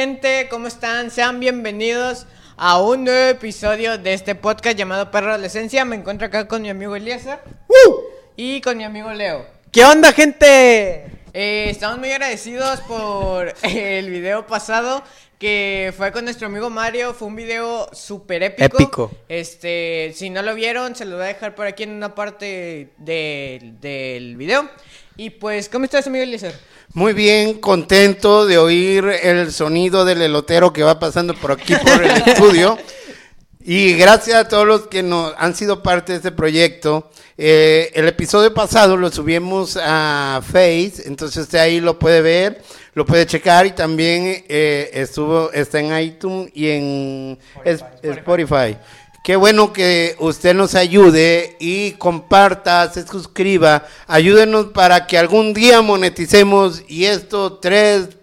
Gente, ¿cómo están? Sean bienvenidos a un nuevo episodio de este podcast llamado Perro Adolescencia. Me encuentro acá con mi amigo Eliezer y con mi amigo Leo. ¿Qué onda, gente? Eh, estamos muy agradecidos por el video pasado que fue con nuestro amigo Mario. Fue un video súper épico. Épico. Este, si no lo vieron, se lo voy a dejar por aquí en una parte de- del video. Y pues, ¿cómo estás, amigo Eliezer? Muy bien, contento de oír el sonido del elotero que va pasando por aquí por el estudio. Y gracias a todos los que nos han sido parte de este proyecto. Eh, el episodio pasado lo subimos a Face, entonces usted ahí lo puede ver, lo puede checar y también eh, estuvo está en iTunes y en es- Spotify. Qué bueno que usted nos ayude y comparta, se suscriba, ayúdenos para que algún día moneticemos y estos tres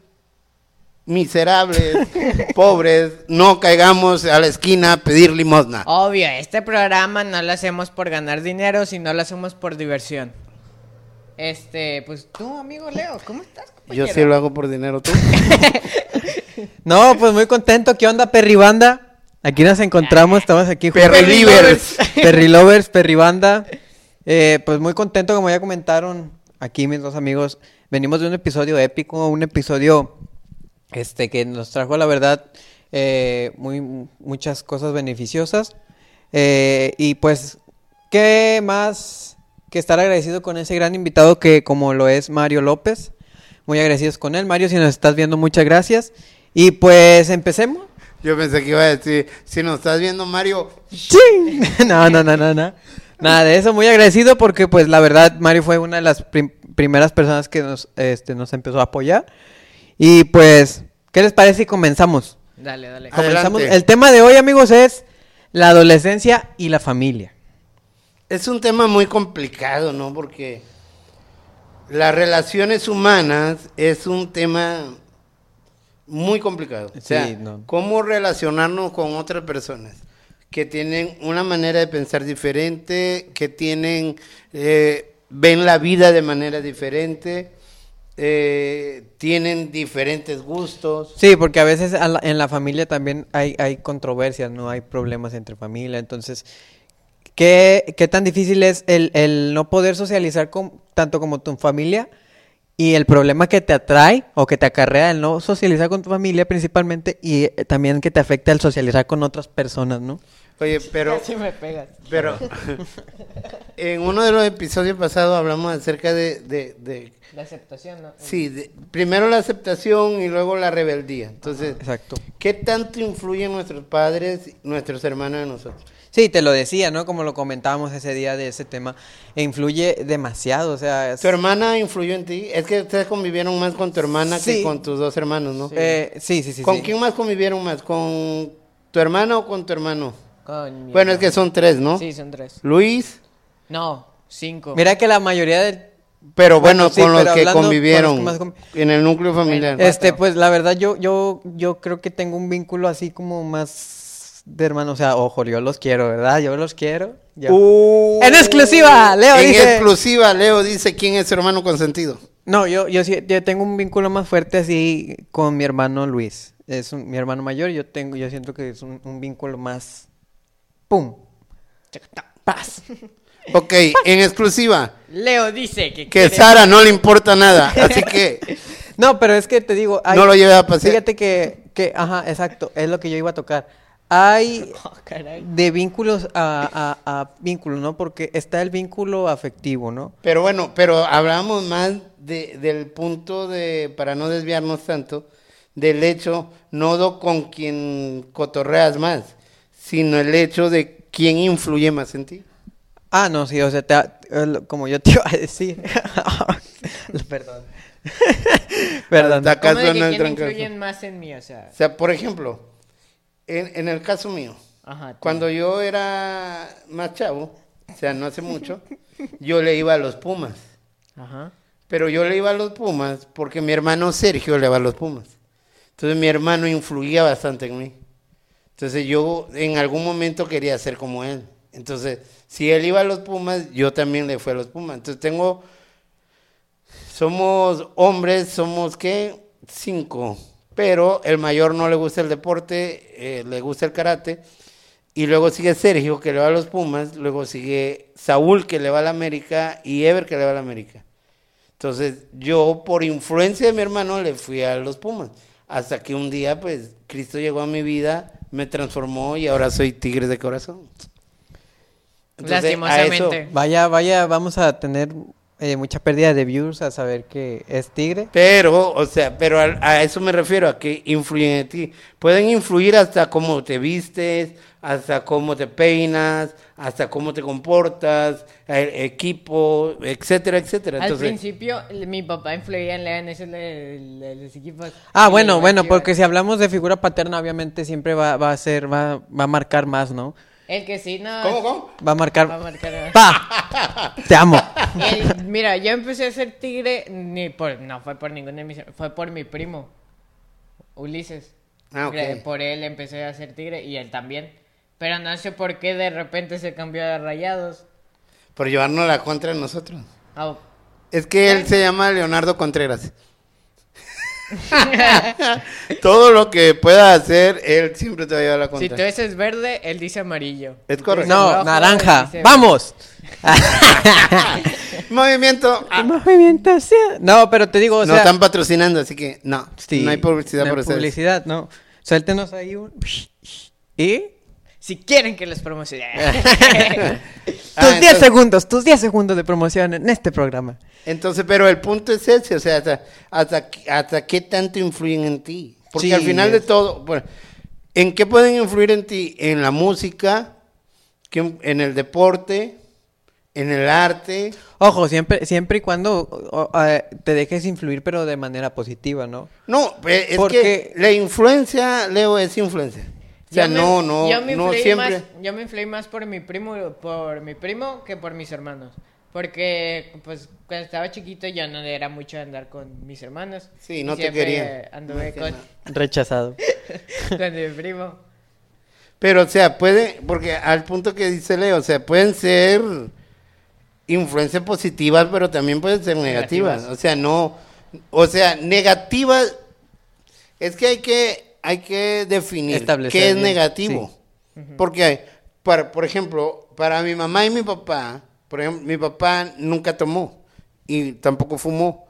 miserables, pobres, no caigamos a la esquina a pedir limosna. Obvio, este programa no lo hacemos por ganar dinero, sino lo hacemos por diversión. Este, pues tú, amigo Leo, ¿cómo estás? Yo compañero? sí lo hago por dinero, tú. No, pues muy contento. ¿Qué onda, Perribanda? Aquí nos encontramos, estamos aquí juntos. Perri Livers. Perri Lovers, Perribanda. Eh, pues muy contento, como ya comentaron aquí mis dos amigos. Venimos de un episodio épico, un episodio este que nos trajo, la verdad, eh, muy, muchas cosas beneficiosas. Eh, y pues, ¿qué más que estar agradecido con ese gran invitado que como lo es Mario López? Muy agradecidos con él. Mario, si nos estás viendo, muchas gracias. Y pues empecemos. Yo pensé que iba a decir, si nos estás viendo, Mario, ¡Ching! No, no, no, no, no. Nada de eso, muy agradecido porque pues la verdad Mario fue una de las prim- primeras personas que nos, este, nos empezó a apoyar. Y pues, ¿qué les parece si comenzamos? Dale, dale. Adelante. Comenzamos. El tema de hoy, amigos, es la adolescencia y la familia. Es un tema muy complicado, ¿no? Porque las relaciones humanas es un tema muy complicado. O sea, no. cómo relacionarnos con otras personas que tienen una manera de pensar diferente, que tienen, eh, ven la vida de manera diferente, eh, tienen diferentes gustos. Sí, porque a veces a la- en la familia también hay, hay controversias, no hay problemas entre familia. Entonces, ¿qué, qué tan difícil es el, el no poder socializar con, tanto como tu familia? Y el problema que te atrae o que te acarrea el no socializar con tu familia principalmente y eh, también que te afecta el socializar con otras personas, ¿no? Oye, pero... Casi me pegas. Pero en uno de los episodios pasados hablamos acerca de, de- de- La aceptación, ¿no? sí, de- primero la aceptación y luego la rebeldía. Entonces, Exacto. ¿qué tanto influyen nuestros padres, nuestros hermanos en nosotros? Sí, te lo decía, ¿no? Como lo comentábamos ese día de ese tema, e influye demasiado, o sea... es- ¿Tu hermana influyó en ti? Es que ustedes convivieron más con tu hermana que Sí. con tus dos hermanos, ¿no? eh, sí, sí, sí. ¿Con sí. quién más convivieron más? ¿Con tu hermana o con tu hermano? Con mi Bueno, es que son tres, ¿no? Sí, son tres. Luis, No, cinco. Mira que la mayoría de pero Bueno, bueno, sí, con los pero que hablando con los que convivieron en el núcleo familiar. Este, pues la verdad yo, yo, yo creo que tengo un vínculo así como más de hermano, o sea, ojo, yo los quiero, ¿verdad? Yo los quiero. yo- Uh, En exclusiva, Leo En dice- exclusiva, Leo dice quién es su hermano consentido. No, yo, yo sí, yo tengo un vínculo más fuerte así con mi hermano Luis. Es un- mi hermano mayor, yo tengo, yo siento que es un, un vínculo más ¡pum! Paz. Ok, en exclusiva, Leo dice que que quiere- Sara no le importa nada, así que No, pero es que te digo, hay- No lo lleve a pasear. Fíjate que, que, ajá, exacto, es lo que yo iba a tocar. Hay Oh, de vínculos a, a, a vínculos, ¿no? Porque está el vínculo afectivo, ¿no? Pero bueno, pero hablamos más de- del punto de, para no desviarnos tanto, del hecho no do con quien cotorreas más, sino el hecho de quién influye más en ti. Ah, no, sí, o sea, te- el- como yo te iba a decir. Perdón. Perdón. ¿Cómo de que quién influyen más en mí? O sea, O sea, por ejemplo, en, en el caso mío, ajá. cuando yo era más chavo, o sea, no hace mucho, yo le iba a los Pumas. Ajá. Pero yo le iba a los Pumas porque mi hermano Sergio le va a los Pumas. Entonces mi hermano influía bastante en mí. Entonces yo en algún momento quería ser como él. Entonces, si él iba a los Pumas, yo también le fui a los Pumas. Entonces tengo, somos hombres, somos qué, cinco. Pero el mayor no le gusta el deporte, eh, le gusta el karate. Y luego sigue Sergio, que le va a los Pumas. Luego sigue Saúl, que le va a la América. Y Ever, que le va a la América. Entonces, yo, por influencia de mi hermano, le fui a los Pumas. Hasta que un día, pues, Cristo llegó a mi vida, me transformó y ahora soy tigre de corazón. Entonces, a Lastimosamente. eso- Vaya, vaya, vamos a tener eh, mucha pérdida de views a saber que es tigre. Pero, o sea, pero a, a eso me refiero, a que influyen en ti. Pueden influir hasta cómo te vistes, hasta cómo te peinas, hasta cómo te comportas, el equipo, etcétera, etcétera. Al principio, el- mi papá influía en León, eso de, de los equipos. Ah, bueno, bueno, porque si hablamos de figura paterna, obviamente siempre va, va a ser, va, va a marcar más, ¿no? El que sí, no. ¿Cómo, cómo? Va a marcar. Va a marcar. ¡Pa! Te amo. El- mira, yo empecé a ser tigre, ni por, no fue por ninguno de mis, fue por mi primo, Ulises. Ah, ok. Gra- Por él empecé a ser tigre y él también. Pero no sé por qué de repente se cambió a rayados. por llevarnos la contra de nosotros. Ah, Es que él se llama Leonardo Contreras. Todo lo que pueda hacer, él siempre te va a llevar la si contra. tú dices verde, él dice amarillo. Es Si correcto. No, rojo, naranja. ¡Vamos! Movimiento. ah, Movimiento, sí. No, pero te digo, o no sea. están patrocinando, así que no. sí, no hay publicidad no hay por publicidad, no. Suéltenos ahí un. ¿Y? Si quieren que los promocione. Ah, tus 10 entonces- segundos, tus 10 segundos de promoción en este programa. Entonces, pero el punto es ese, o sea, hasta, hasta, hasta qué tanto influyen en ti. Porque Sí, al final de todo, bueno, ¿en qué pueden influir en ti? En la música, en el deporte, en el arte. Ojo, siempre, siempre y cuando o- o, te dejes influir, pero de manera positiva, ¿no? No, eh, es Porque- que la influencia, Leo, es influencia. O sea, Yo me- no, no, yo me no influí siempre. Más, yo me influí más por mi primo, por mi primo que por mis hermanos. Porque, pues, cuando estaba chiquito yo no era mucho andar con mis hermanos. Sí, no te quería. Anduve No con, hacía Rechazado. con mi primo. Pero, o sea, puede, porque al punto que dice Leo, o sea, pueden ser influencias positivas, pero también pueden ser negativas. Negativas. O sea, no, o sea, negativas, es que hay que, hay que definir Establecer qué es bien, negativo. Porque, para, por ejemplo, para mi mamá y mi papá, por ejemplo, mi papá nunca tomó y tampoco fumó.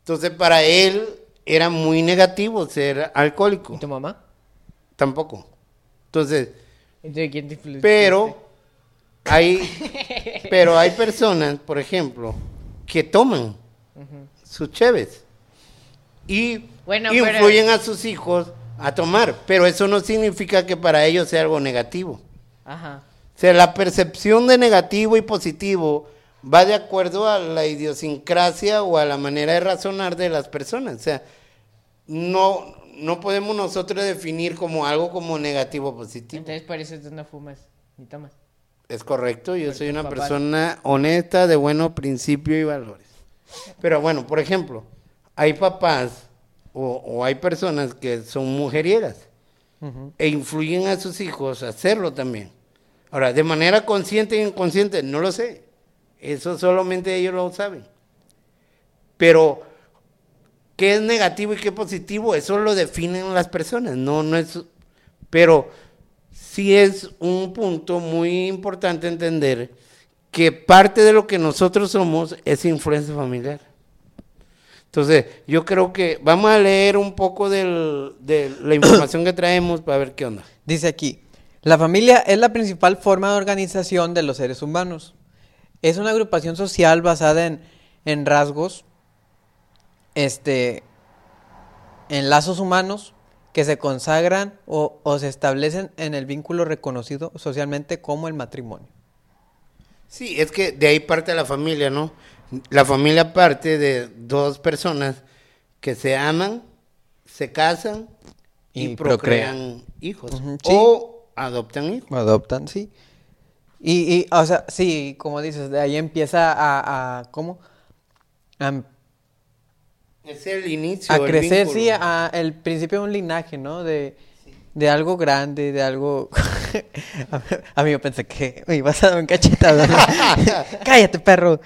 Entonces, para él era muy negativo ser alcohólico. ¿Y tu mamá? Tampoco. Entonces, ¿De quién te pero hay, pero hay personas, por ejemplo, que toman sus cheves y Bueno, pero- influyen a sus hijos a tomar, pero eso no significa que para ellos sea algo negativo. Ajá. O sea, la percepción de negativo y positivo va de acuerdo a la idiosincrasia o a la manera de razonar de las personas. O sea, no, no podemos nosotros definir como algo como negativo o positivo. Entonces por eso tú no fumas ni tomas. Es correcto, yo Porque soy una papá- persona honesta, de buenos principios y valores. Pero bueno, por ejemplo, hay papás o, o hay personas que son mujerieras Ujú. e influyen a sus hijos a hacerlo también. Ahora, de manera consciente e inconsciente, no lo sé. Eso solamente ellos lo saben. Pero, ¿qué es negativo y qué positivo? Eso lo definen las personas. No, no es. Pero sí es un punto muy importante entender que parte de lo que nosotros somos es influencia familiar. Entonces, yo creo que vamos a leer un poco de la información que traemos para ver qué onda. Dice aquí, la familia es la principal forma de organización de los seres humanos. Es una agrupación social basada en, en rasgos, este, en lazos humanos que se consagran o, o se establecen en el vínculo reconocido socialmente como el matrimonio. Sí, es que de ahí parte la familia, ¿no? La familia parte de dos personas que se aman, se casan y, Y procrean, hijos. Sí. O adoptan hijos. Adoptan, sí. Y, y, o sea, sí, como dices, de ahí empieza a, a ¿cómo? A, Es el inicio. a el crecer, vínculo. sí, a el principio de un linaje, ¿no? De, de algo grande, de algo... a, mí yo pensé que me ibas a dar un cachetado. Cállate, perro.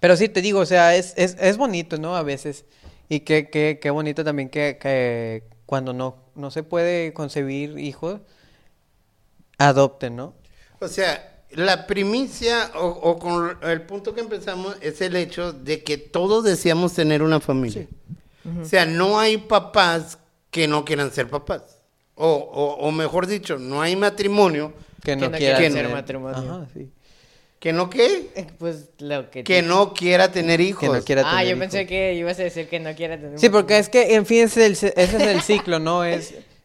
Pero sí, te digo, o sea, es, es, es bonito, ¿no? A veces Y qué, qué, qué bonito también que, que cuando no, no se puede concebir hijos, adopten, ¿no? O sea, la primicia o, o con el punto que empezamos es el hecho de que todos deseamos tener una familia. O sea, no hay papás que no quieran ser papás. O, o, o mejor dicho, no hay matrimonio Que no, no quiera hacer matrimonio. Ajá, sí. que no qué, Eh, Pues lo que... que no quiera tener hijos. Que no quiera Ah, tener yo pensé hijos. que ibas a decir que no quiera tener Sí, porque es que, en fin, ese es el, ese es el ciclo, ¿no? Es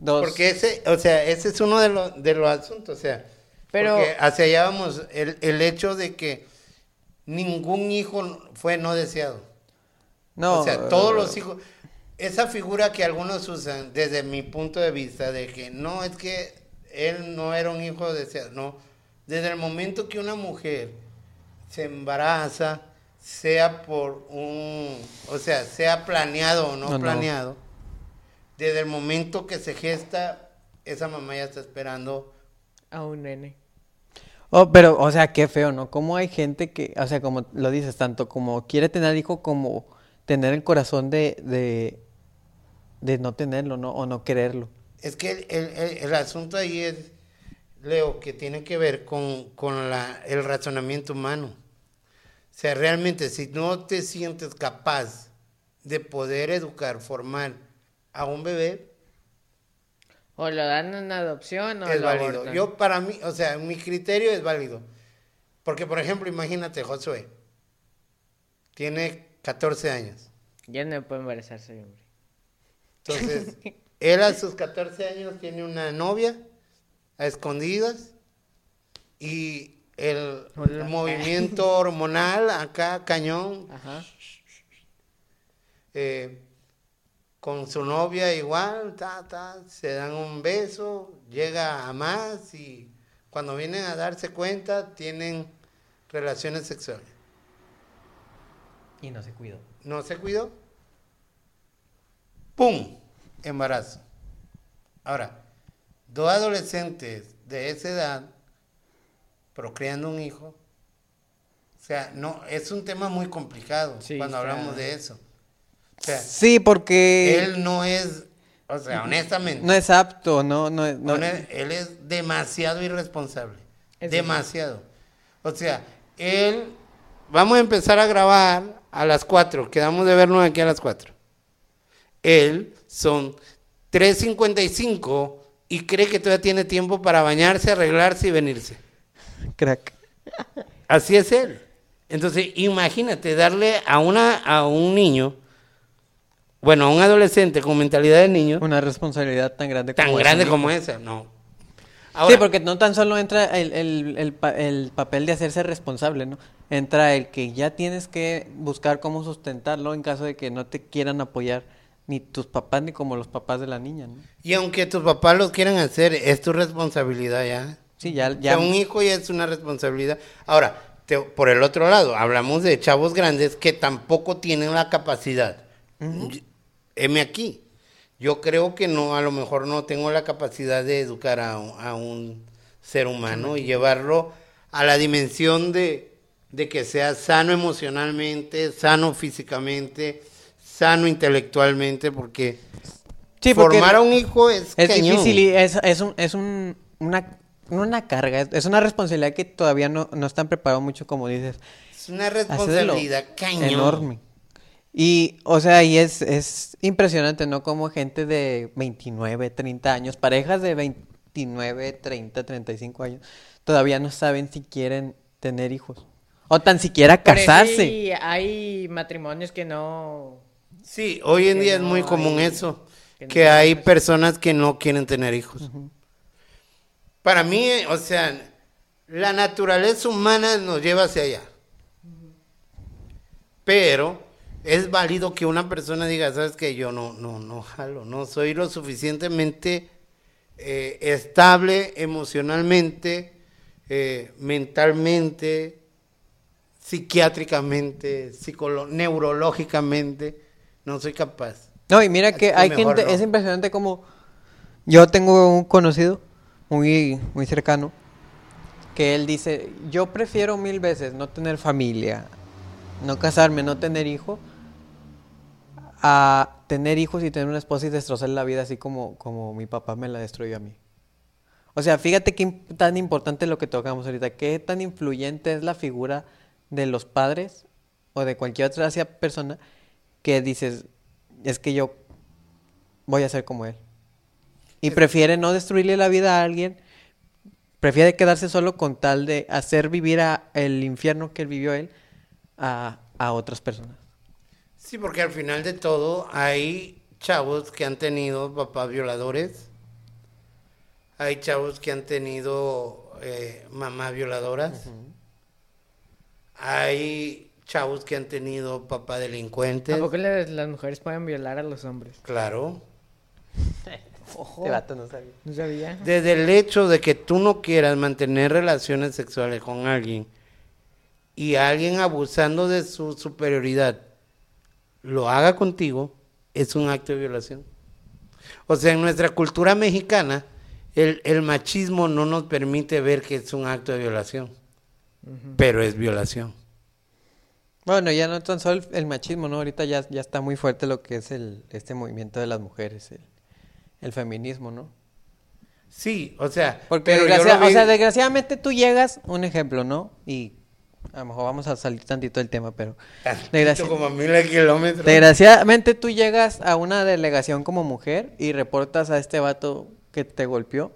dos... Porque ese, o sea, ese es uno de los, de los asuntos, o sea, Pero- porque hacia allá vamos, el, el hecho de que ningún hijo fue no deseado. No, o sea, todos los hijos, esa figura que algunos usan desde mi punto de vista de que no, es que él no era un hijo deseado, no, desde el momento que una mujer se embaraza, sea por un, o sea, sea planeado o no, No, no. Desde el momento que se gesta, esa mamá ya está esperando. A un nene. Oh, pero, o sea, qué feo, ¿no? Cómo hay gente que, o sea, como lo dices, tanto como quiere tener hijo como tener el corazón de, de, de no tenerlo, ¿no? O no quererlo. Es que el, el- el- el asunto ahí es, Leo, que tiene que ver con, con la, el razonamiento humano. O sea, realmente, si no te sientes capaz de poder educar, formar a un bebé, O lo dan en adopción o es lo válido. abortan. Yo, para mí, o sea, mi criterio es válido. Porque, por ejemplo, imagínate, Josué, tiene 14 años. Ya no puede embarazarse, hombre. Entonces, él a sus 14 años tiene una novia a escondidas y el, movimiento hormonal acá, cañón, Ajá. eh, con su novia igual, ta, ta, se dan un beso, llega a más y cuando vienen a darse cuenta tienen relaciones sexuales. Y no se cuidó. no se cuidó, ¡pum! Embarazo. Ahora, dos adolescentes de esa edad procreando un hijo, o sea, no, es un tema muy complicado Sí, cuando hablamos de eso. O sea, Sí, porque él no es, o sea, honestamente, no es apto, no, no, es- no- él es demasiado irresponsable. Es demasiado. O sea, él, vamos a empezar a grabar a las 4, quedamos de vernos aquí a las 4. Él son 3.55 y cree que todavía tiene tiempo para bañarse, arreglarse y venirse. crack. Así es él. Entonces, imagínate darle a, una, a un niño, bueno, a un adolescente con mentalidad de niño, Una responsabilidad tan grande tan como grande esa, como ¿no? esa, no. sí, porque no tan solo entra el, el, el, pa- el papel de hacerse responsable, ¿no? Entra el que ya tienes que buscar cómo sustentarlo en caso de que no te quieran apoyar ni tus papás ni como los papás de la niña, ¿no? Y aunque tus papás lo quieran hacer, es tu responsabilidad ya. Sí, ya, O ya. sea, un hijo ya es una responsabilidad. Ahora, te- por el otro lado, hablamos de chavos grandes que tampoco tienen la capacidad. Heme aquí. Yo creo que no, a lo mejor no tengo la capacidad de educar a, un- a un ser humano y llevarlo a la dimensión de, de que sea sano emocionalmente, sano físicamente, sano intelectualmente, porque Sí, porque formar a un hijo es, es cañón. difícil y es, es, un, es un, una, una carga, es, una responsabilidad que todavía no, no están preparados mucho, como dices. Es una responsabilidad cañón. enorme. Y, o sea, y es, es impresionante, ¿no? Como gente de 29, 30 años, parejas de 29, 30, 35 años, todavía no saben si quieren tener hijos. O tan siquiera casarse. hay- hay matrimonios que no... Sí, hoy en día es no muy común hay- eso, que hay personas que no quieren tener hijos. Para mí, o sea, la naturaleza humana nos lleva hacia allá. Pero es válido que una persona diga, sabes que yo no, no, no jalo, no soy lo suficientemente eh, estable emocionalmente, eh, mentalmente, psiquiátricamente, neurológicamente, no soy capaz. No, y mira que Así hay mejor gente, no. es impresionante como yo tengo un conocido muy, muy cercano que él dice, yo prefiero mil veces no tener familia, no casarme, no tener hijo, a tener hijos y tener una esposa y destrozar la vida así como, como mi papá me la destruyó a mí. O sea, fíjate qué tan importante lo que tocamos ahorita, qué tan influyente es la figura de los padres o de cualquier otra persona que dices, es que yo voy a ser como él. Y prefiere no destruirle la vida a alguien, prefiere quedarse solo con tal de hacer vivir a el infierno que vivió él a, a otras personas. Sí, porque al final de todo hay chavos que han tenido papás violadores, hay chavos que han tenido eh, mamás violadoras, hay chavos que han tenido papás delincuentes, Tampoco las, las mujeres pueden violar a los hombres. claro. Este vato no sabía. No sabía. Desde el hecho de que tú no quieras mantener relaciones sexuales con alguien y alguien abusando de su superioridad lo haga contigo, es un acto de violación. O sea, en nuestra cultura mexicana, el, el machismo no nos permite ver que es un acto de violación, pero es violación. Bueno, ya no tan solo el, el machismo, ¿no? Ahorita ya, ya está muy fuerte lo que es el, este movimiento de las mujeres, el, el feminismo, ¿no? Sí, o sea, Porque pero desgracia- o sea, desgraciadamente tú llegas, un ejemplo, ¿no? Y a lo mejor vamos a salir tantito del tema, pero Tantito desgracia- como a mil kilómetros. desgraciadamente tú llegas a una delegación como mujer y reportas a este vato que te golpeó,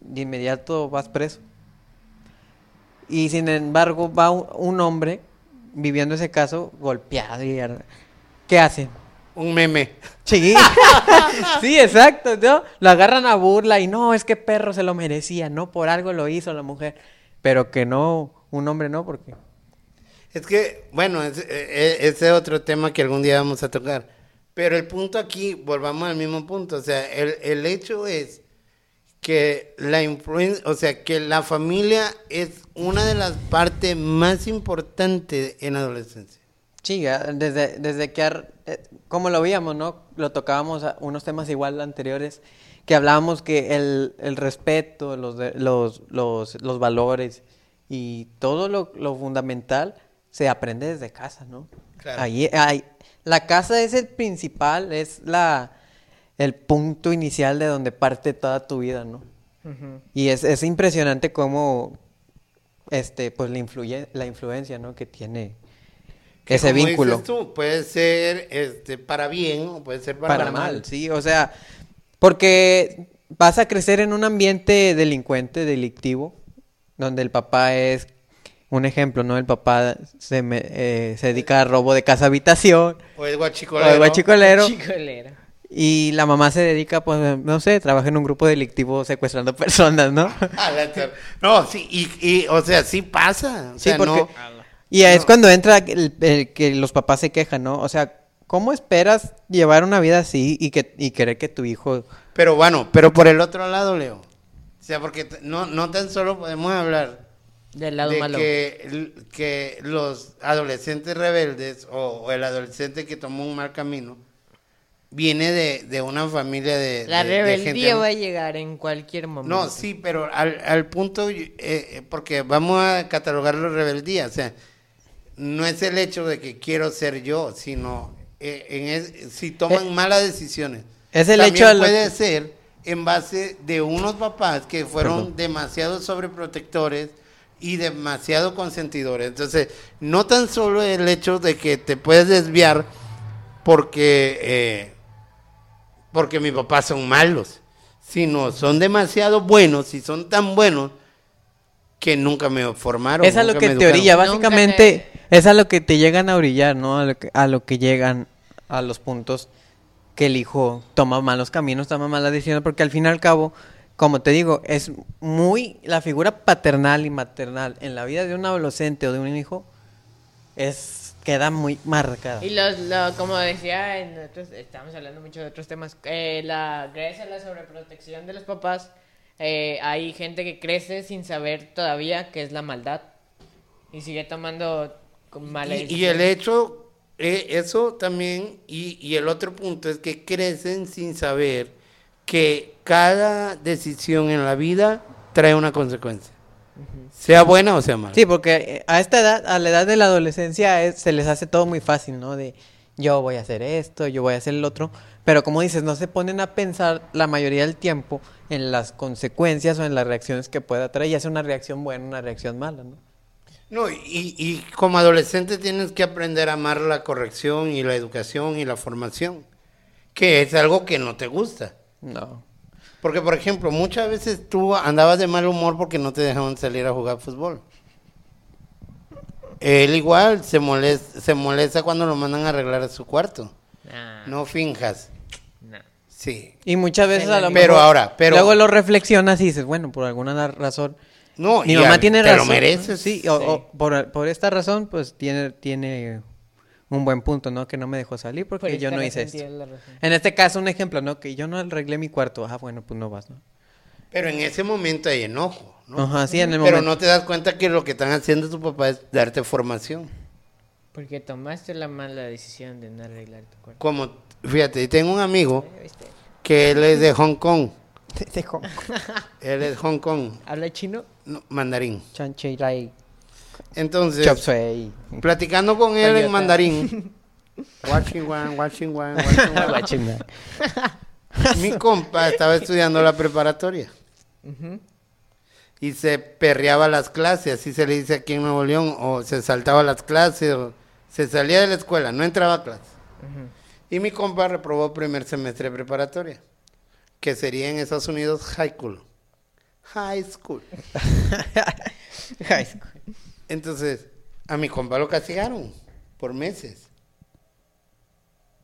de inmediato vas preso. Y sin embargo va un, hombre viviendo ese caso golpeado y ¿qué hacen? Un meme. Sí, sí, exacto, ¿no? Lo agarran a burla y no, es que perro se lo merecía, no por algo lo hizo la mujer, pero que no, un hombre no, porque Es que, bueno, es- e- e- ese es otro tema que algún día vamos a tocar. Pero el punto aquí, volvamos al mismo punto. O sea, el, el hecho es que la influencia, o sea, que la familia es una de las partes más importantes en la adolescencia. sí, desde, desde que, ar- eh, como lo veíamos, ¿no? Lo tocábamos a unos temas igual anteriores, que hablábamos que el, el respeto, los, los, los, los valores y todo lo, lo fundamental se aprende desde casa, ¿no? Claro. Ahí, ahí- la casa es el principal, es la, el punto inicial de donde parte toda tu vida, ¿no? Ujú. Y es, es impresionante cómo, este, pues la influye, la influencia, ¿no? Que tiene Que ese como vínculo. dices tú, puede ser este, para bien o puede ser para, para mal, sí, o sea, porque vas a crecer en un ambiente delincuente, delictivo, donde el papá es un ejemplo, ¿no? El papá se, me- eh, se dedica a robo de casa habitación, O es o guachicolero. de guachicolero, Chicolera. y la mamá se dedica, pues, no sé, trabaja en un grupo delictivo secuestrando personas, ¿no? A la ter- No, sí, y, y, o sea, sí pasa. O Sí, sea, porque- no... Y es No. cuando entra el, el que los papás se quejan, ¿no? O sea, ¿cómo esperas llevar una vida así y que y querer que tu hijo Pero bueno, pero por el otro lado, Leo. O sea, porque no, no tan solo podemos hablar Del lado de malo. que, que los adolescentes rebeldes o, o el adolescente que tomó un mal camino viene de, de una familia de... La de- de rebeldía gente- va a llegar en cualquier momento. No, sí, pero al, al punto, eh, eh, porque vamos a catalogarlo de rebeldía, o sea, no es el hecho de que quiero ser yo, sino eh, en es- si toman Eh, malas decisiones. es el También hecho de lo puede que- ser en base de unos papás que fueron Perdón. demasiado sobreprotectores y demasiado consentidores. Entonces, no tan solo el hecho de que te puedes desviar porque, eh, porque mis papás son malos, sino son demasiado buenos y son tan buenos que nunca me formaron. Es a lo que me te orilla, educaron. básicamente es a lo que te llegan a orillar, ¿no? A lo que, a lo que llegan a los puntos que el hijo toma malos caminos, toma malas decisiones, porque al fin y al cabo, como te digo, es muy la figura paternal y maternal en la vida de un adolescente o de un hijo es queda muy marcada. Y los, lo- como decía, en otros, estamos hablando mucho de otros temas, eh, la, gracias a la sobreprotección de los papás, eh, hay gente que crece sin saber todavía qué es la maldad y sigue tomando con malas Y, y el hecho, eh, eso también, y, y el otro punto es que crecen sin saber que cada decisión en la vida trae una consecuencia, sea buena o sea mala. Sí, porque eh, a esta edad, a la edad de la adolescencia, es- se les hace todo muy fácil, ¿no? De yo voy a hacer esto, yo voy a hacer el otro, pero como dices, no se ponen a pensar la mayoría del tiempo en las consecuencias o en las reacciones que pueda traer, ya sea una reacción buena, una reacción mala, ¿no? No, y, y como adolescente tienes que aprender a amar la corrección y la educación y la formación, que es algo que no te gusta. No. Porque, por ejemplo, muchas veces tú andabas de mal humor porque no te dejaban salir a jugar fútbol. Él igual se molesta, se molesta cuando lo mandan a arreglar a su cuarto. Nah, No finjas. nah. Sí. Y muchas veces a lo Pero mejor ahora, pero- luego lo reflexionas y dices, bueno, por alguna razón No, mi y mamá al- tiene te razón. lo mereces. Sí, o- o por, por esta razón, pues tiene, tiene un buen punto, ¿no? Que no me dejó salir porque Por yo no hice esto. En este caso, un ejemplo, ¿no? Que yo no arreglé mi cuarto. Ah, bueno, pues no vas, ¿no? Pero en ese momento hay enojo, ¿no? Ajá, sí, en el Pero momento. no te das cuenta que lo que están haciendo tu papá es darte formación. Porque tomaste la mala decisión de no arreglar tu cuarto. Como, fíjate, tengo un amigo que él es de Hong Kong. Dejo. Él es Hong Kong, ¿Habla chino? no, mandarín. Chanchi Rai. Entonces, Chop suey. platicando con él en mandarín. Watching one, watching one, watching one. Mi compa estaba estudiando la preparatoria y se perreaba las clases, así se le dice aquí en Nuevo León, o se saltaba las clases, o se salía de la escuela, no entraba a clases. Ujú. Y mi compa reprobó primer semestre de preparatoria, que sería en Estados Unidos high school. High school. High school. Entonces, a mi compa lo castigaron por meses.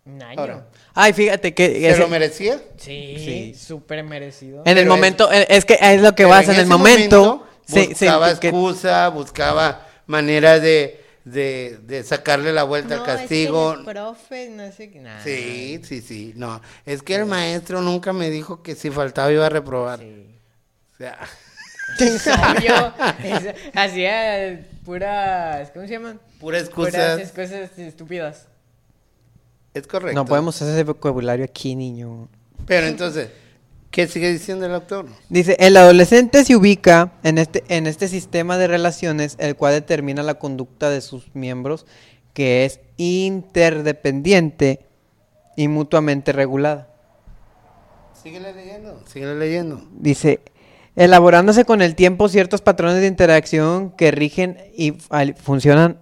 Un año. Ahora, Ay, fíjate que... ¿se ese- lo merecía? Sí, Sí. súper merecido. en el Pero momento, eh, es que es lo que Pero vas en, el ese momento. sí, sí, buscaba que- excusa, buscaba manera de, de, de sacarle la vuelta al castigo. profe, no sé qué. Nah. Sí, sí, sí. No, es que el maestro nunca me dijo que si faltaba iba a reprobar. Sí. O sea, es- hacía puras, ¿cómo se llaman? pura Puras excusa. excusas estúpidas. Es correcto. No podemos hacer ese vocabulario aquí, niño. Pero entonces, ¿qué sigue diciendo el autor? Dice, el adolescente se ubica en este, en este sistema de relaciones, el cual determina la conducta de sus miembros, que es interdependiente y mutuamente regulada. Síguele leyendo, síguele leyendo. Dice, elaborándose con el tiempo ciertos patrones de interacción que rigen y funcionan.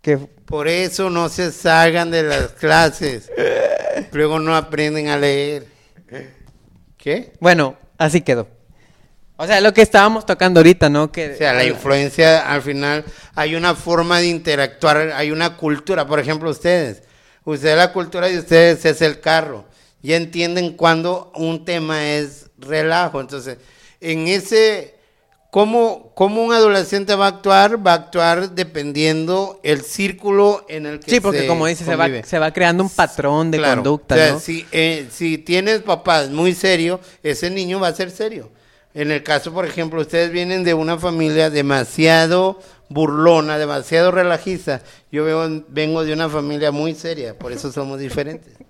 Que, Por eso no se salgan de las clases. Luego no aprenden a leer. ¿Qué? bueno, así quedó. O sea, lo que estábamos tocando ahorita, ¿no? Que, O sea, la influencia al final hay una forma de interactuar, hay una cultura. Por ejemplo, ustedes, ustedes la cultura de ustedes es el carro. Ya entienden cuando un tema es relajo. Entonces, en ese, ¿cómo, cómo un adolescente va a actuar? Va a actuar dependiendo el círculo en el que Sí, porque se como dice, se va, se va creando un patrón de Claro. conducta, O sea, ¿no? si, eh, si tienes papás muy serios, ese niño va a ser serio. En el caso, por ejemplo, ustedes vienen de una familia demasiado burlona, demasiado relajiza. Yo veo, vengo de una familia muy seria, por eso somos diferentes.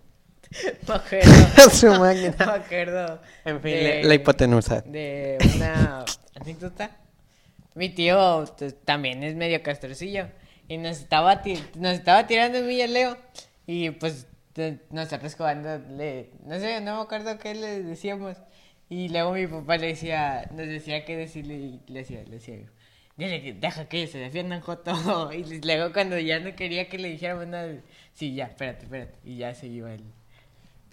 Me acuerdo. Su máquina. Me acuerdo. En fin, de- la hipotenusa. De una anécdota. Mi tío t- también es medio castorcillo. Y nos estaba, ti- nos estaba tirando en Villa Leo. Y pues nosotros jugando, le, no sé, no me acuerdo qué le decíamos. Y luego mi papá le decía, nos decía qué decirle y le decía, le decía yo. Dile que deja que se defiendan, Joto. Y luego cuando ya no quería que le dijéramos nada, sí, ya, espérate, espérate. Y ya se iba él.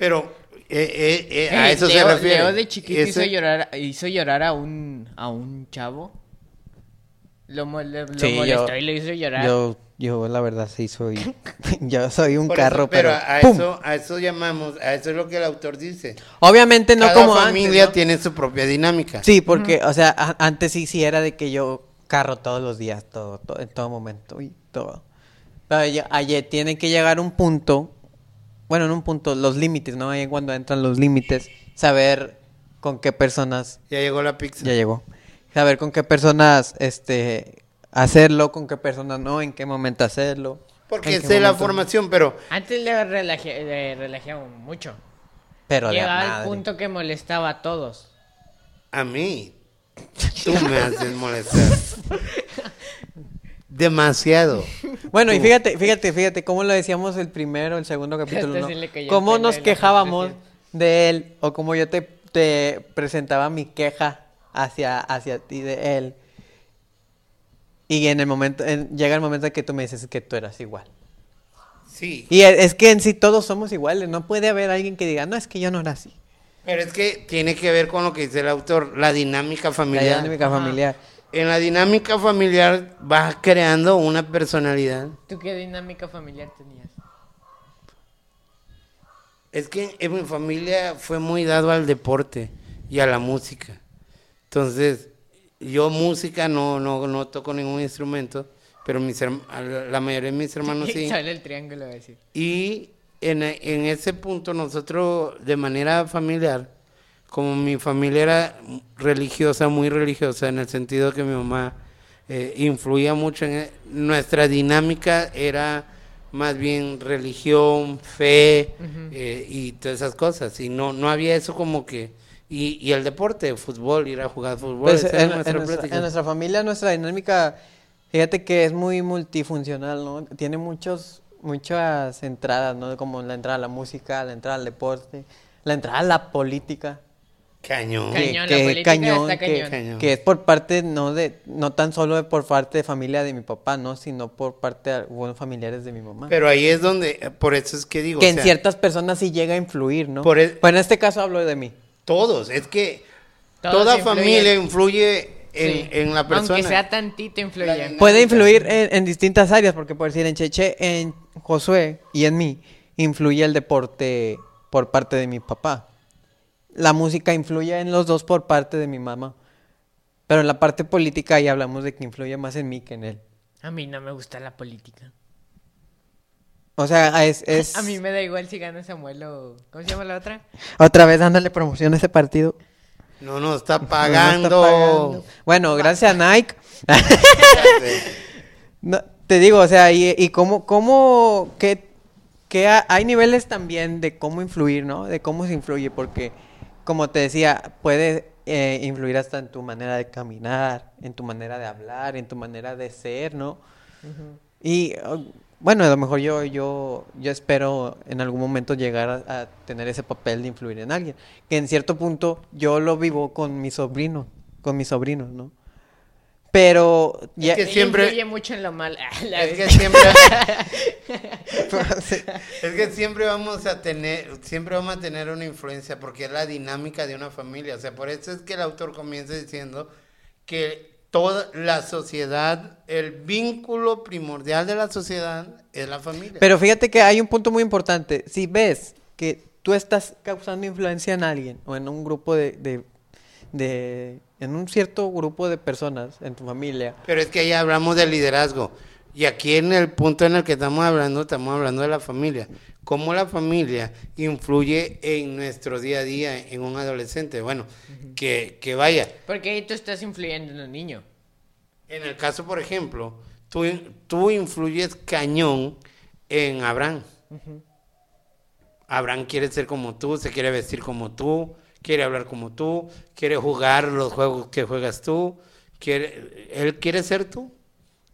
Pero eh, eh, eh, a Eh, eso Leo, se refiere. Leo de chiquito hizo Ese- llorar, hizo llorar a un, a un chavo. Lo, mo- le- lo Sí, molestó yo- y lo hizo llorar. Yo, yo la verdad sí soy, yo soy un por eso- carro, pero, a, ¡pum! eso, a eso llamamos, a eso es lo que el autor dice. obviamente no Cada como familia antes, ¿no? tiene su propia dinámica. Sí, porque, o sea, a- antes sí, sí era de que yo carro todos los días, todo, todo en todo momento y todo. Pero ya, ayer tiene que llegar un punto, bueno, en un punto, los límites, ¿no? Ahí cuando entran los límites, saber con qué personas Ya llegó la pizza. ya llegó, saber con qué personas, este, hacerlo, con qué personas no, en qué momento hacerlo. Porque sé la formación, pero Antes le, relaje, le relajeaba mucho. Pero Llegaba al madre. punto que molestaba a todos. a mí tú me haces molestar. Demasiado. Bueno, y fíjate, fíjate, fíjate, cómo lo decíamos el primero, el segundo capítulo, ¿no? sí Cómo nos la quejábamos de él, o cómo yo te, te presentaba mi queja hacia, hacia ti de él. Y en el momento, en- llega el momento en que tú me dices que tú eras igual. Sí, Y es, es que en sí todos somos iguales, no puede haber alguien que diga, no, es que yo no era así. pero es que tiene que ver con lo que dice el autor, la dinámica La familiar. dinámica familiar. En la dinámica familiar vas creando una personalidad. ¿Tú qué dinámica familiar tenías? Es que en mi familia fue muy dado al deporte y a la música. Entonces, yo música no, no, no toco ningún instrumento, pero mis la mayoría de mis hermanos sí. Sale el triángulo a decir. Y en, en ese punto nosotros, de manera familiar, como mi familia era religiosa, muy religiosa, en el sentido que mi mamá eh, influía mucho en e- nuestra dinámica, era más bien religión, fe eh, y todas esas cosas. Y no, no había eso como que... Y, y el deporte, fútbol, ir a jugar fútbol. Pues, nuestra en nuestra familia, nuestra dinámica, fíjate que es muy multifuncional, ¿no? Tiene muchos, muchas entradas, ¿no? Como la entrada a la música, la entrada al deporte, la entrada a la política. Cañón. Cañón, la política está que, cañón. Cañón. que es por parte, no de, no tan solo de por parte de familia de mi papá, ¿no? Sino por parte de algunos familiares de mi mamá. Pero ahí es donde, por eso es que digo... que o en sea, ciertas personas sí llega a influir, ¿no? Por el- Pues en este caso hablo de mí. Todos, es que Todos toda influyen. familia influye en, Sí. en la persona. Aunque sea tantito influye. Puede influir en, en distintas áreas, porque por decir en Cheche, en Josué y en mí, influye el deporte por parte de mi papá. La música influye en los dos por parte de mi mamá. Pero en la parte política ahí hablamos de que influye más en mí que en él. A mí no me gusta la política. O sea, es... es... A mí me da igual si gana Samuel o... ¿Cómo se llama la otra? Otra vez dándole promoción a ese partido. No, no, está No, no pagando. está pagando. Bueno, gracias a Nike. No, te digo, o sea, y, y cómo, cómo, que, que ha- hay niveles también de cómo influir, ¿no? De cómo se influye, porque, como te decía, puede eh, influir hasta en tu manera de caminar, en tu manera de hablar, en tu manera de ser, ¿no? Y, bueno, a lo mejor yo, yo, yo espero en algún momento llegar a, a tener ese papel de influir en alguien, que en cierto punto yo lo vivo con mi sobrino, con mis sobrinos, ¿no? Pero ya, que siempre- influye mucho en lo mal. La Es que siempre, es que siempre vamos a tener, siempre vamos a tener una influencia porque es la dinámica de una familia. O sea, por eso es que el autor comienza diciendo que toda la sociedad, el vínculo primordial de la sociedad es la familia. Pero fíjate que hay un punto muy importante. Si ves que tú estás causando influencia en alguien o en un grupo de, de, de- en un cierto grupo de personas en tu familia, Pero es que ahí hablamos de liderazgo. Y aquí en el punto en el que estamos hablando, estamos hablando de la familia. Cómo la familia influye en nuestro día a día en un adolescente. Bueno, que, que vaya. Porque ahí tú estás influyendo en un niño. En el caso, por ejemplo, tú, tú influyes cañón en Abraham. Abraham quiere ser como tú, se quiere vestir como tú, quiere hablar como tú, quiere jugar los juegos que juegas tú, quiere, él quiere ser tú,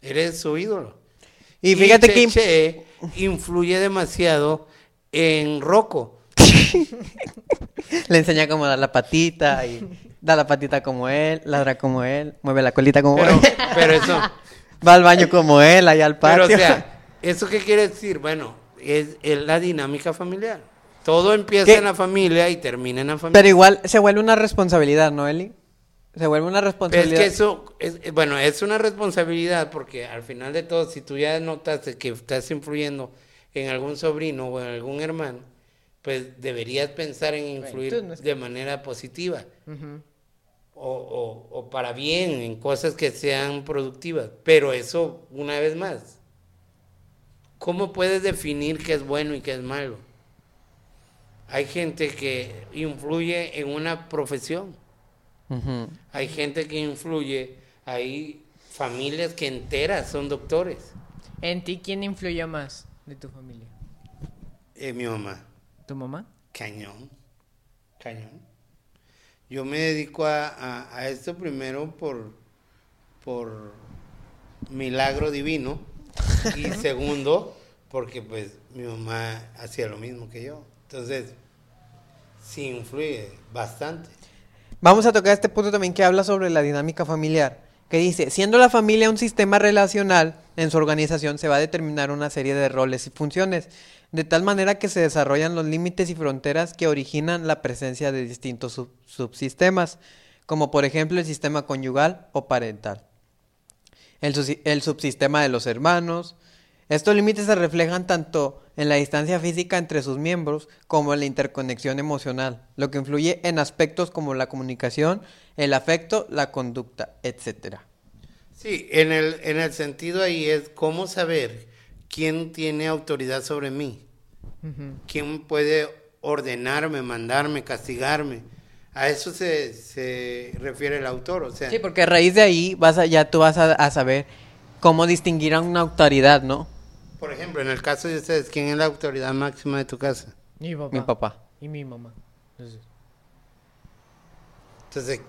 eres su ídolo. Y fíjate que- Cheche influye demasiado en Rocco. le enseña cómo dar la patita y da la patita como él, ladra como él, mueve la colita como Pero, él, pero eso, va al baño como él, allá al Pero, patio. o sea, ¿eso qué quiere decir? Bueno, es, es la dinámica familiar. Todo empieza ¿Qué? en la familia y termina en la familia. Pero igual se vuelve una responsabilidad, ¿no, Eli? Se vuelve una Pero es responsabilidad. que eso, es, eh, bueno, es una responsabilidad porque al final de todo, si tú ya notaste que estás influyendo en algún sobrino o en algún hermano, pues deberías pensar en influir tú no es- de manera positiva Ujú. o, o- o para bien, en cosas que sean productivas. Pero eso, una vez más, ¿cómo puedes definir qué es bueno y qué es malo? Hay gente que influye en una profesión. Hay gente que influye, hay familias que enteras son doctores. ¿En ti quién influyó más de tu familia? Eh, mi mamá, ¿Tu mamá? cañón, cañón. Yo me dedico a, a- a esto primero por, por milagro divino. Y segundo, porque pues mi mamá hacía lo mismo que yo. Entonces, sí influye bastante. Vamos a tocar este punto también que habla sobre la dinámica familiar, que dice, siendo la familia un sistema relacional, en su organización se va a determinar una serie de roles y funciones, de tal manera que se desarrollan los límites y fronteras que originan la presencia de distintos sub- subsistemas, como por ejemplo el sistema conyugal o parental. El, el subsistema de los hermanos. Estos límites se reflejan tanto en la distancia física entre sus miembros como en la interconexión emocional, lo que influye en aspectos como la comunicación, el afecto, la conducta, etc. Sí, en el, en el sentido ahí es cómo saber quién tiene autoridad sobre mí, quién puede ordenarme, mandarme, castigarme. A eso se, se refiere el autor, o sea, Sí, porque a raíz de ahí vas a, ya tú vas a, a saber cómo distinguir a una autoridad, ¿no? Por ejemplo, en el caso de ustedes, ¿quién es la autoridad máxima de tu casa? Mi papá. Mi papá. Y mi mamá. Entonces, Entonces,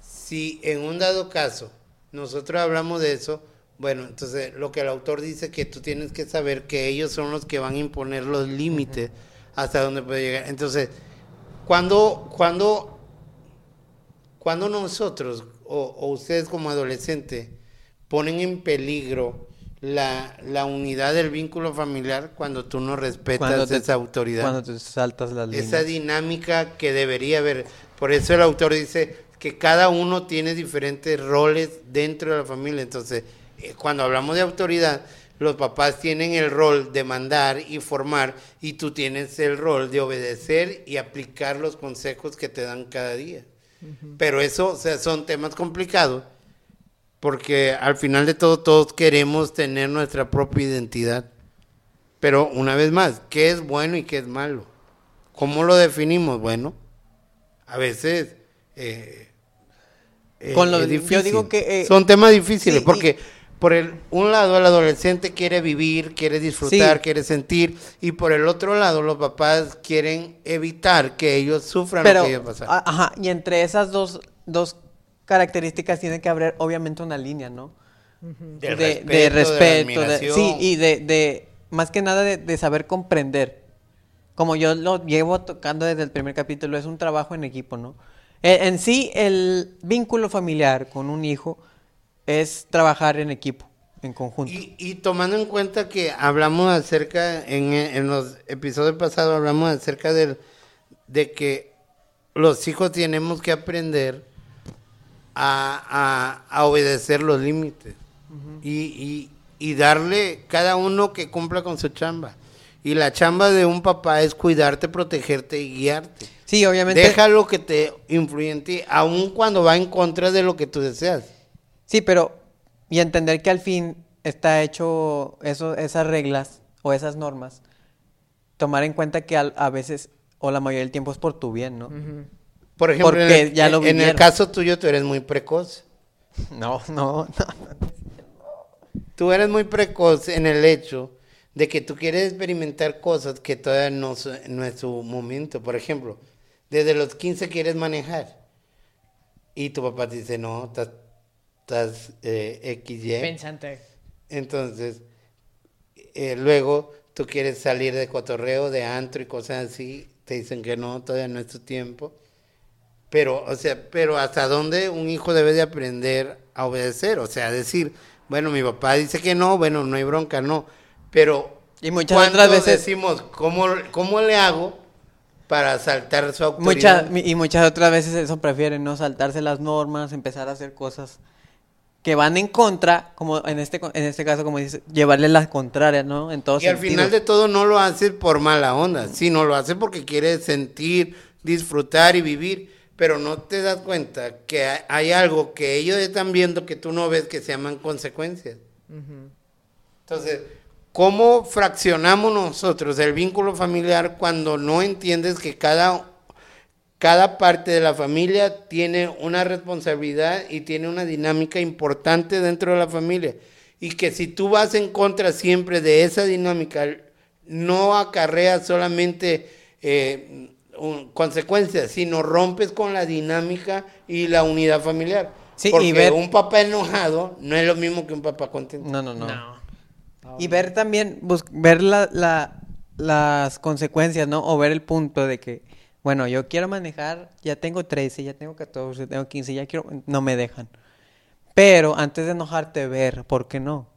si en un dado caso nosotros hablamos de eso, bueno, entonces lo que el autor dice que tú tienes que saber que ellos son los que van a imponer los límites hasta donde puede llegar. Entonces, cuando, cuando, cuando nosotros o, o ustedes como adolescentes ponen en peligro la, la unidad del vínculo familiar cuando tú no respetas te- esa autoridad Cuando te saltas las esa líneas. dinámica que debería haber. Por eso el autor dice que cada uno tiene diferentes roles dentro de la familia. Entonces, eh, cuando hablamos de autoridad, los papás tienen el rol de mandar y formar y tú tienes el rol de obedecer y aplicar los consejos que te dan cada día. Pero eso, o sea, son temas complicados porque al final de todo todos queremos tener nuestra propia identidad. Pero una vez más, ¿qué es bueno y qué es malo? ¿Cómo lo definimos? Bueno, a veces eh, eh, Con lo de- yo difícil. digo que, eh, son temas difíciles sí, porque por el un lado el adolescente quiere vivir, quiere disfrutar, Sí. quiere sentir y por el otro lado los papás quieren evitar que ellos sufran Pero, lo que ellos pasan. ajá, y entre esas dos, dos características tiene que haber obviamente una línea, ¿no? De, respeto, de respeto, de- sí, y de, de, más que nada de, de saber comprender. Como yo lo llevo tocando desde el primer capítulo, es un trabajo en equipo, ¿no? Eh, en sí, el vínculo familiar con un hijo es trabajar en equipo, en conjunto. Y, y tomando en cuenta que hablamos acerca, en, en los episodios pasados hablamos acerca del, de que los hijos tenemos que aprender a, a- a obedecer los límites y, y- y darle cada uno que cumpla con su chamba. Y la chamba de un papá es cuidarte, protegerte y guiarte. Sí, obviamente. Déjalo que te influye en ti, aun cuando va en contra de lo que tú deseas. Sí, pero y entender que al fin está hecho eso, esas reglas o esas normas, tomar en cuenta que a veces o la mayoría del tiempo es por tu bien, ¿no? Por ejemplo, en Porque el, ya lo en el caso tuyo, tú eres muy precoz. No, no, no. Tú eres muy precoz en el hecho de que tú quieres experimentar cosas que todavía no, no es su momento. Por ejemplo, desde los 15 quieres manejar y tu papá te dice, no, estás, estás eh, XY. Pensante. Entonces, eh, luego tú quieres salir de cotorreo, de antro y cosas así, te dicen que no, todavía no es tu tiempo. Pero, o sea, pero hasta dónde un hijo debe de aprender a obedecer, o sea, decir, bueno, mi papá dice que no, bueno, no hay bronca, no. Pero Y muchas ¿cuándo otras veces- decimos, ¿cómo, ¿cómo le hago para saltar su Muchas, autoridad? y muchas otras veces eso prefieren, ¿no? Saltarse las normas, empezar a hacer cosas que van en contra, como en este, en este caso, como dices, llevarle las contrarias, ¿no? En todos Y al final de todo no lo hace por mala onda, sino lo hace porque quiere sentir, disfrutar y vivir, pero no te das cuenta que hay- algo que ellos están viendo que tú no ves que se llaman consecuencias. Entonces, ¿cómo fraccionamos nosotros el vínculo familiar cuando no entiendes que cada, cada parte de la familia tiene una responsabilidad y tiene una dinámica importante dentro de la familia? Y que si tú vas en contra siempre de esa dinámica, no acarrea solamente eh, un- consecuencias, sino rompes con la dinámica y la unidad familiar. Sí, y Porque ver- un papá enojado no es lo mismo que un papá contento. No, no, no. No. Y ver también, bus- ver la, la- las consecuencias, ¿no? O ver el punto de que, bueno, yo quiero manejar, ya tengo 13, ya tengo 14, tengo 15, ya quiero, no me dejan. Pero antes de enojarte, ver, ¿por qué no?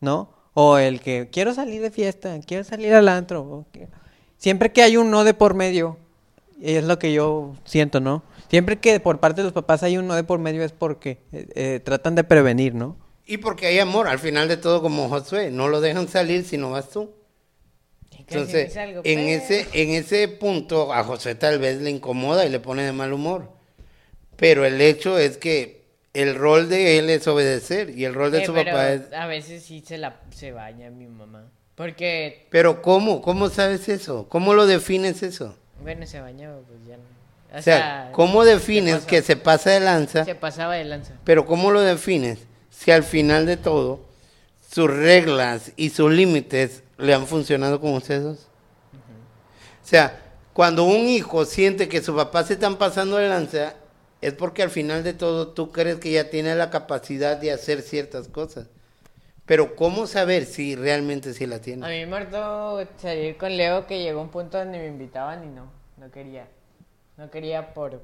¿No? O el que quiero salir de fiesta, quiero salir al antro. Siempre que hay un no de por medio, es lo que yo siento, ¿no? Siempre que por parte de los papás hay un no de por medio es porque eh, eh, tratan de prevenir, ¿no? Y porque hay amor, al final de todo como Josué, no lo dejan salir si no vas tú. Entonces, en ese, en ese punto a José tal vez le incomoda y le pone de mal humor. Pero el hecho es que el rol de él es obedecer y el rol de Eh, su pero papá es... A veces sí se la se baña mi mamá. Porque, Pero ¿cómo? ¿Cómo sabes eso? ¿Cómo lo defines eso? Bueno, se bañaba, pues ya no. O sea, ¿cómo defines que se pasa de lanza? Se pasaba de lanza. Pero ¿cómo lo defines si al final de todo sus reglas y sus límites le han funcionado con ustedes dos? O sea, cuando un hijo siente que su papá se están pasando de lanza, es porque al final de todo tú crees que ya tiene la capacidad de hacer ciertas cosas. Pero ¿cómo saber si realmente sí la A tiene? mí me hartó salir con Leo que llegó un punto donde me invitaban y no, no quería. No quería por,